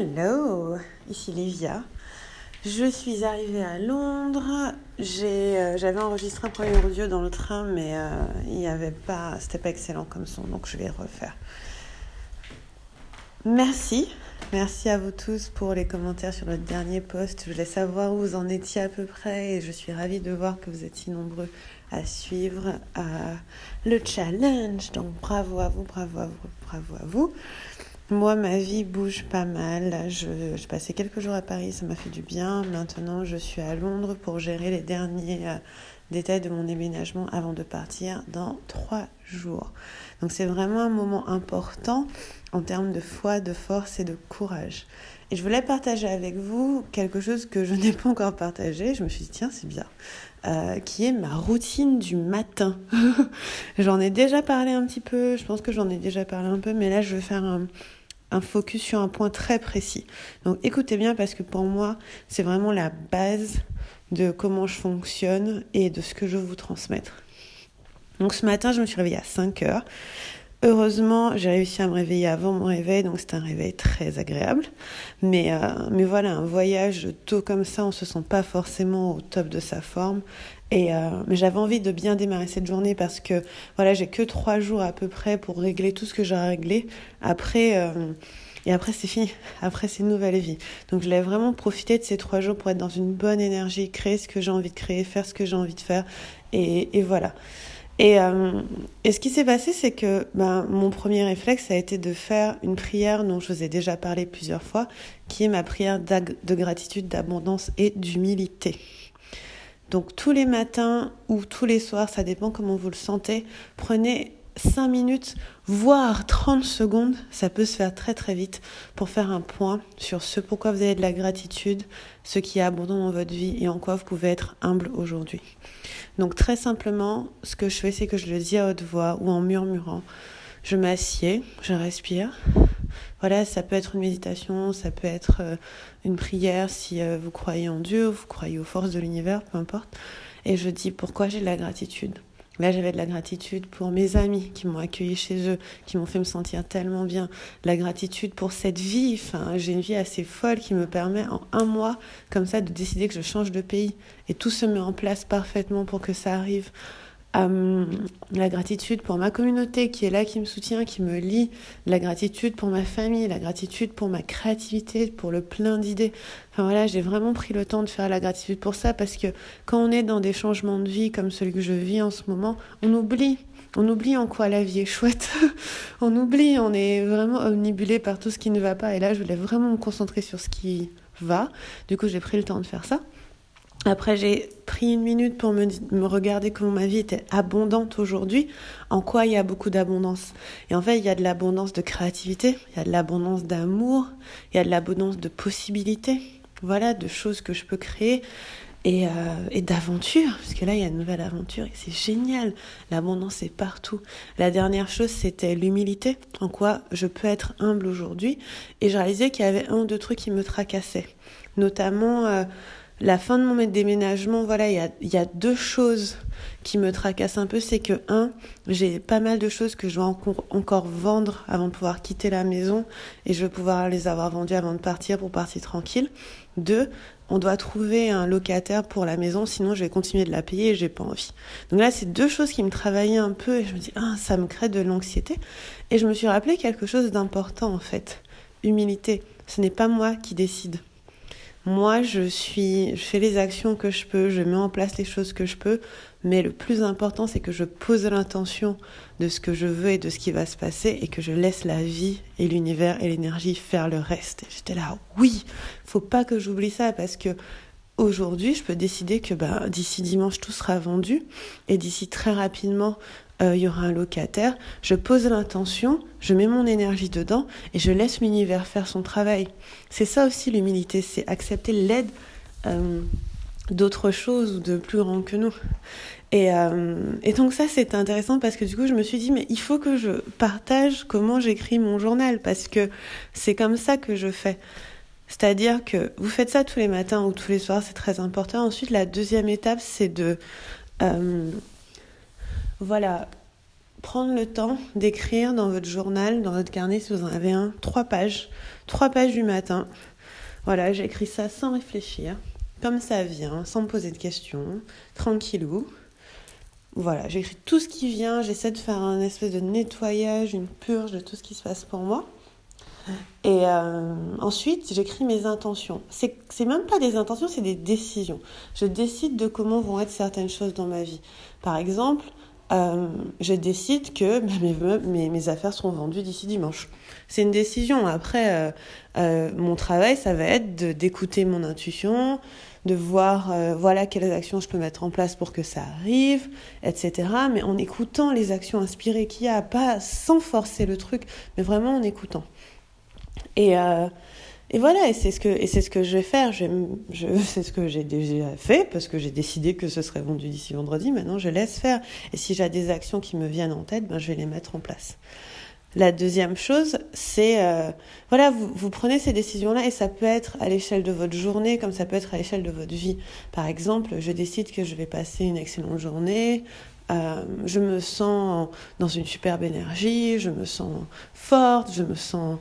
Hello, ici Livia. Je suis arrivée à Londres. Euh, j'avais enregistré un premier audio dans le train, mais euh, il n'y avait pas, c'était pas excellent comme son, donc je vais refaire. Merci, merci à vous tous pour les commentaires sur le dernier post. Je voulais savoir où vous en étiez à peu près et je suis ravie de voir que vous êtes si nombreux à suivre euh, le challenge. Donc bravo à vous, bravo à vous, bravo à vous. Moi, ma vie bouge pas mal. Je, passais quelques jours à Paris, ça m'a fait du bien. Maintenant, je suis à Londres pour gérer les derniers euh, détails de mon déménagement avant de partir dans trois jours. Donc, c'est vraiment un moment important en termes de foi, de force et de courage. Et je voulais partager avec vous quelque chose que je n'ai pas encore partagé. Je me suis dit, tiens, c'est bien. Euh, qui est ma routine du matin. j'en ai déjà parlé un petit peu, je pense que j'en ai déjà parlé un peu, mais là je vais faire un, un focus sur un point très précis. Donc écoutez bien parce que pour moi, c'est vraiment la base de comment je fonctionne et de ce que je veux vous transmettre. Donc ce matin, je me suis réveillée à 5 heures. Heureusement, j'ai réussi à me réveiller avant mon réveil, donc c'est un réveil très agréable. Mais, euh, mais voilà, un voyage tôt comme ça, on se sent pas forcément au top de sa forme. Et euh, mais j'avais envie de bien démarrer cette journée parce que voilà, j'ai que trois jours à peu près pour régler tout ce que j'ai à régler. Après, euh, et après c'est fini. Après c'est une nouvelle vie. Donc je voulais vraiment profiter de ces trois jours pour être dans une bonne énergie, créer ce que j'ai envie de créer, faire ce que j'ai envie de faire. Et, et voilà. Et, euh, et, ce qui s'est passé, c'est que ben, mon premier réflexe a été de faire une prière dont je vous ai déjà parlé plusieurs fois, qui est ma prière de gratitude, d'abondance et d'humilité. Donc tous les matins ou tous les soirs, ça dépend comment vous le sentez, prenez 5 minutes, voire 30 secondes, ça peut se faire très très vite pour faire un point sur ce pourquoi vous avez de la gratitude, ce qui est abondant dans votre vie et en quoi vous pouvez être humble aujourd'hui. Donc très simplement, ce que je fais, c'est que je le dis à haute voix ou en murmurant. Je m'assieds, je respire, voilà, ça peut être une méditation, ça peut être euh, une prière si euh, vous croyez en Dieu, vous croyez aux forces de l'univers, peu importe. Et je dis pourquoi j'ai de la gratitude? Là, j'avais de la gratitude pour mes amis qui m'ont accueilli chez eux, qui m'ont fait me sentir tellement bien. La gratitude pour cette vie. Enfin, j'ai une vie assez folle qui me permet en un mois, comme ça, de décider que je change de pays. Et tout se met en place parfaitement pour que ça arrive. Euh, la gratitude pour ma communauté qui est là, qui me soutient, qui me lie, la gratitude pour ma famille, la gratitude pour ma créativité, pour le plein d'idées. Enfin voilà, j'ai vraiment pris le temps de faire la gratitude pour ça parce que quand on est dans des changements de vie comme celui que je vis en ce moment, on oublie. On oublie en quoi la vie est chouette. on oublie, on est vraiment omnibulé par tout ce qui ne va pas. Et là, je voulais vraiment me concentrer sur ce qui va. Du coup, j'ai pris le temps de faire ça. Après, j'ai pris une minute pour me, regarder comment ma vie était abondante aujourd'hui, en quoi il y a beaucoup d'abondance. Et en fait, il y a de l'abondance de créativité, il y a de l'abondance d'amour, il y a de l'abondance de possibilités, voilà, de choses que je peux créer et, euh, et d'aventures, parce que là, il y a une nouvelle aventure et c'est génial. L'abondance est partout. La dernière chose, c'était l'humilité, en quoi je peux être humble aujourd'hui. Et j'ai réalisé qu'il y avait un ou deux trucs qui me tracassaient, notamment... Euh, la fin de mon déménagement, voilà, il y a, y a, deux choses qui me tracassent un peu. C'est que, un, j'ai pas mal de choses que je dois encore, vendre avant de pouvoir quitter la maison et je veux pouvoir les avoir vendues avant de partir pour partir tranquille. Deux, on doit trouver un locataire pour la maison, sinon je vais continuer de la payer et j'ai pas envie. Donc là, c'est deux choses qui me travaillaient un peu et je me dis, ah, ça me crée de l'anxiété. Et je me suis rappelé quelque chose d'important en fait. Humilité. Ce n'est pas moi qui décide. Moi, je suis, je fais les actions que je peux, je mets en place les choses que je peux, mais le plus important, c'est que je pose l'intention de ce que je veux et de ce qui va se passer et que je laisse la vie et l'univers et l'énergie faire le reste. J'étais là, oui, faut pas que j'oublie ça parce que aujourd'hui, je peux décider que bah, d'ici dimanche, tout sera vendu et d'ici très rapidement, euh, il y aura un locataire. Je pose l'intention, je mets mon énergie dedans et je laisse l'univers faire son travail. C'est ça aussi l'humilité, c'est accepter l'aide euh, d'autres choses ou de plus grand que nous. Et, euh, et donc ça c'est intéressant parce que du coup je me suis dit mais il faut que je partage comment j'écris mon journal parce que c'est comme ça que je fais. C'est-à-dire que vous faites ça tous les matins ou tous les soirs, c'est très important. Ensuite, la deuxième étape, c'est de, euh, voilà, prendre le temps d'écrire dans votre journal, dans votre carnet, si vous en avez un, trois pages, trois pages du matin. Voilà, j'écris ça sans réfléchir, comme ça vient, sans me poser de questions, tranquillou. Voilà, j'écris tout ce qui vient, j'essaie de faire un espèce de nettoyage, une purge de tout ce qui se passe pour moi. Et euh, ensuite, j'écris mes intentions. C'est, même pas des intentions, c'est des décisions. Je décide de comment vont être certaines choses dans ma vie. Par exemple, euh, je décide que mes, affaires seront vendues d'ici dimanche. C'est une décision. Après, euh, mon travail, ça va être d'écouter mon intuition, de voir voilà quelles actions je peux mettre en place pour que ça arrive, etc. Mais en écoutant les actions inspirées qu'il y a, pas sans forcer le truc, mais vraiment en écoutant. Et, euh, et voilà, et c'est ce que et c'est ce que je vais faire. Je, c'est ce que j'ai déjà fait parce que j'ai décidé que ce serait vendu d'ici vendredi. Maintenant, je laisse faire. Et si j'ai des actions qui me viennent en tête, ben je vais les mettre en place. La deuxième chose, c'est euh, voilà, vous, vous prenez ces décisions-là et ça peut être à l'échelle de votre journée comme ça peut être à l'échelle de votre vie. Par exemple, je décide que je vais passer une excellente journée. Euh, je me sens dans une superbe énergie, je me sens forte, je me sens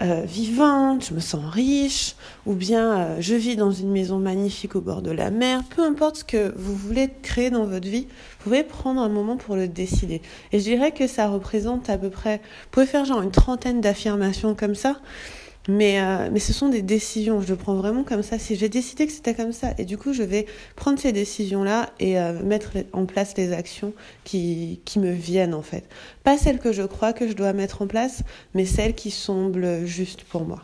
euh, vivante, je me sens riche, ou bien euh, je vis dans une maison magnifique au bord de la mer, peu importe ce que vous voulez créer dans votre vie, vous pouvez prendre un moment pour le décider. Et je dirais que ça représente à peu près, vous pouvez faire genre une trentaine d'affirmations comme ça, mais, euh, mais ce sont des décisions. Je le prends vraiment comme ça. Si j'ai décidé que c'était comme ça, et du coup, je vais prendre ces décisions-là et euh, mettre en place les actions qui, qui me viennent, en fait. Pas celles que je crois que je dois mettre en place, mais celles qui semblent justes pour moi.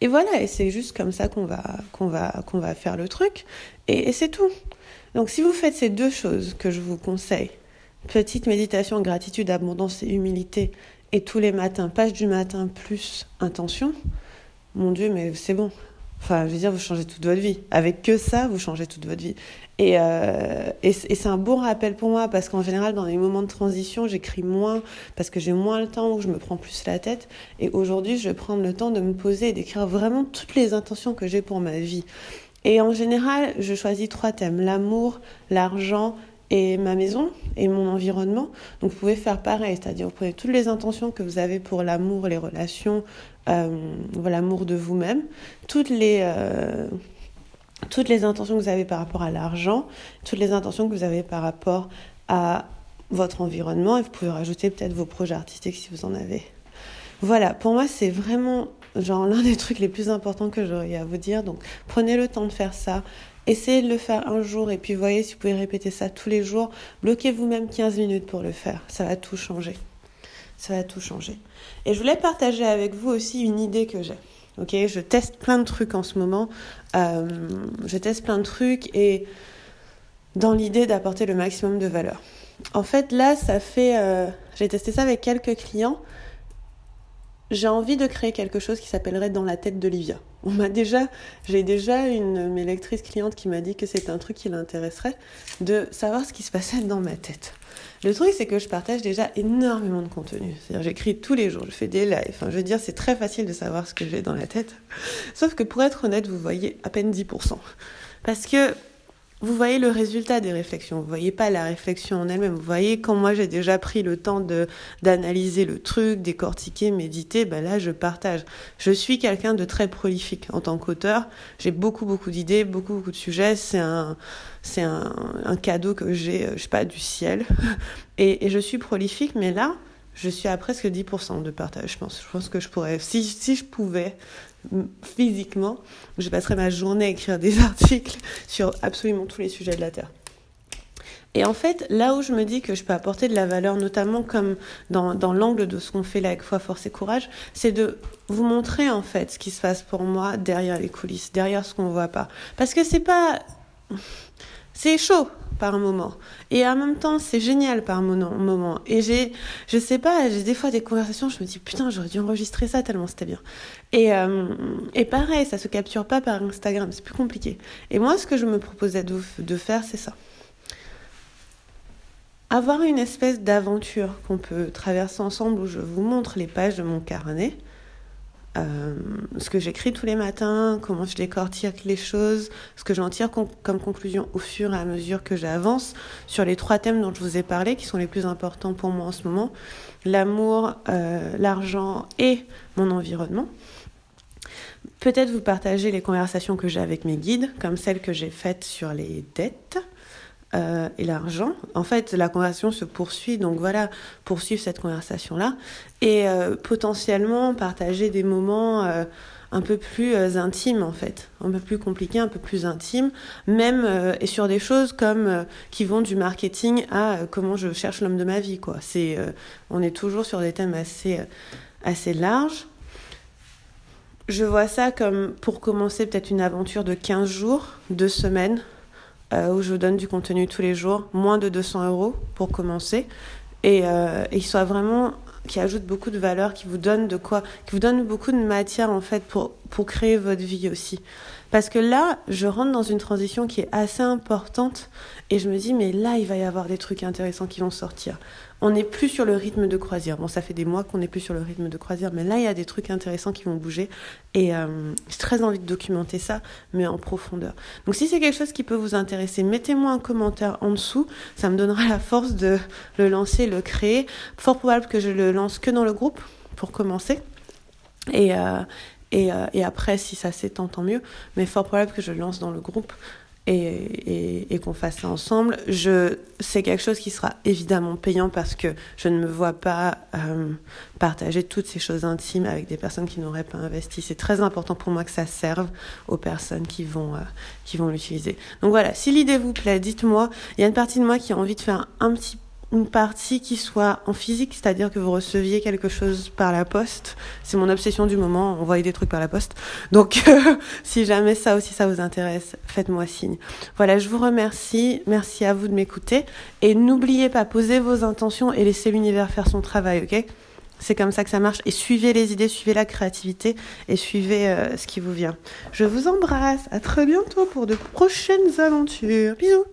Et voilà, et c'est juste comme ça qu'on va, qu'on va, qu'on va faire le truc. Et, et c'est tout. Donc, si vous faites ces deux choses que je vous conseille, petite méditation, gratitude, abondance et humilité, et tous les matins, page du matin plus intention, mon Dieu, mais c'est bon. Enfin, je veux dire, vous changez toute votre vie. Avec que ça, vous changez toute votre vie. Et, euh, et, c'est un bon rappel pour moi parce qu'en général, dans les moments de transition, j'écris moins parce que j'ai moins le temps ou je me prends plus la tête. Et aujourd'hui, je vais prendre le temps de me poser et d'écrire vraiment toutes les intentions que j'ai pour ma vie. Et en général, je choisis trois thèmes l'amour, l'argent et ma maison et mon environnement. Donc vous pouvez faire pareil, c'est-à-dire vous prenez toutes les intentions que vous avez pour l'amour, les relations, euh, l'amour de vous-même, toutes les euh, toutes les intentions que vous avez par rapport à l'argent, toutes les intentions que vous avez par rapport à votre environnement et vous pouvez rajouter peut-être vos projets artistiques si vous en avez. Voilà, pour moi c'est vraiment genre l'un des trucs les plus importants que j'aurais à vous dire. Donc prenez le temps de faire ça. Essayez de le faire un jour et puis voyez si vous pouvez répéter ça tous les jours. Bloquez vous-même 15 minutes pour le faire. Ça va tout changer. Ça va tout changer. Et je voulais partager avec vous aussi une idée que j'ai. Ok, je teste plein de trucs en ce moment. Euh, je teste plein de trucs et dans l'idée d'apporter le maximum de valeur. En fait, là, ça fait. Euh, j'ai testé ça avec quelques clients j'ai envie de créer quelque chose qui s'appellerait Dans la tête d'Olivia. On m'a déjà, j'ai déjà une mes lectrices cliente qui m'a dit que c'est un truc qui l'intéresserait de savoir ce qui se passait dans ma tête. Le truc, c'est que je partage déjà énormément de contenu. C'est-à-dire, j'écris tous les jours, je fais des lives. Enfin, je veux dire, c'est très facile de savoir ce que j'ai dans la tête. Sauf que pour être honnête, vous voyez à peine 10%. Parce que vous voyez le résultat des réflexions, vous voyez pas la réflexion en elle-même. Vous voyez quand moi j'ai déjà pris le temps de d'analyser le truc, décortiquer, méditer, ben là je partage. Je suis quelqu'un de très prolifique en tant qu'auteur. J'ai beaucoup beaucoup d'idées, beaucoup beaucoup de sujets. C'est un c'est un, un cadeau que j'ai, euh, je sais pas, du ciel. Et, et je suis prolifique, mais là je suis à presque 10% de partage, je pense. Je pense que je pourrais, si, si je pouvais, physiquement, je passerais ma journée à écrire des articles sur absolument tous les sujets de la Terre. Et en fait, là où je me dis que je peux apporter de la valeur, notamment comme dans, l'angle de ce qu'on fait là avec Foi, Force et Courage, c'est de vous montrer en fait ce qui se passe pour moi derrière les coulisses, derrière ce qu'on voit pas. Parce que c'est pas... C'est chaud, par moment. Et en même temps, c'est génial par moment. Et j'ai, je sais pas, j'ai des fois des conversations, je me dis putain, j'aurais dû enregistrer ça tellement c'était bien. Et, euh, et pareil, ça se capture pas par Instagram, c'est plus compliqué. Et moi, ce que je me proposais de, de faire, c'est ça. Avoir une espèce d'aventure qu'on peut traverser ensemble où je vous montre les pages de mon carnet euh, ce que j'écris tous les matins, comment je décortique les choses, ce que j'en tire comme conclusion au fur et à mesure que j'avance sur les trois thèmes dont je vous ai parlé, qui sont les plus importants pour moi en ce moment, l'amour, euh, l'argent et mon environnement. Peut-être vous partager les conversations que j'ai avec mes guides, comme celles que j'ai faites sur les dettes. Euh, et l'argent. En fait, la conversation se poursuit, donc voilà, poursuivre cette conversation-là et euh, potentiellement partager des moments euh, un peu plus intimes en fait, un peu plus compliqués, un peu plus intimes, même et sur des choses comme qui vont du marketing à comment je cherche l'homme de ma vie quoi. C'est, on est toujours sur des thèmes assez assez larges. Je vois ça comme pour commencer peut-être une aventure de 15 jours, 2 semaines, euh, où je vous donne du contenu tous les jours, moins de 200 euros pour commencer, et, euh, et soit vraiment qui ajoute beaucoup de valeur, qui vous donne de quoi, qui vous donne beaucoup de matière en fait pour pour créer votre vie aussi. Parce que là, je rentre dans une transition qui est assez importante et je me dis mais là il va y avoir des trucs intéressants qui vont sortir on n'est plus sur le rythme de croisière. Bon, ça fait des mois qu'on n'est plus sur le rythme de croisière, mais là, il y a des trucs intéressants qui vont bouger. Et euh, j'ai très envie de documenter ça, mais en profondeur. Donc, si c'est quelque chose qui peut vous intéresser, mettez-moi un commentaire en dessous. Ça me donnera la force de le lancer, le créer. Fort probable que je le lance que dans le groupe, pour commencer. Et, euh, et, euh, et après, si ça s'étend, tant mieux. Mais fort probable que je le lance dans le groupe et, qu'on fasse ça ensemble. Je, c'est quelque chose qui sera évidemment payant parce que je ne me vois pas euh, partager toutes ces choses intimes avec des personnes qui n'auraient pas investi. C'est très important pour moi que ça serve aux personnes qui vont, euh, qui vont l'utiliser. Donc voilà, si l'idée vous plaît, dites-moi. Il y a une partie de moi qui a envie de faire un petit une partie qui soit en physique, c'est-à-dire que vous receviez quelque chose par la poste. C'est mon obsession du moment, envoyer des trucs par la poste. Donc, si jamais ça aussi ça vous intéresse, faites-moi signe. Voilà, je vous remercie. Merci à vous de m'écouter. Et n'oubliez pas, posez vos intentions et laissez l'univers faire son travail, ok? C'est comme ça que ça marche. Et suivez les idées, suivez la créativité et suivez euh, ce qui vous vient. Je vous embrasse. À très bientôt pour de prochaines aventures. Bisous.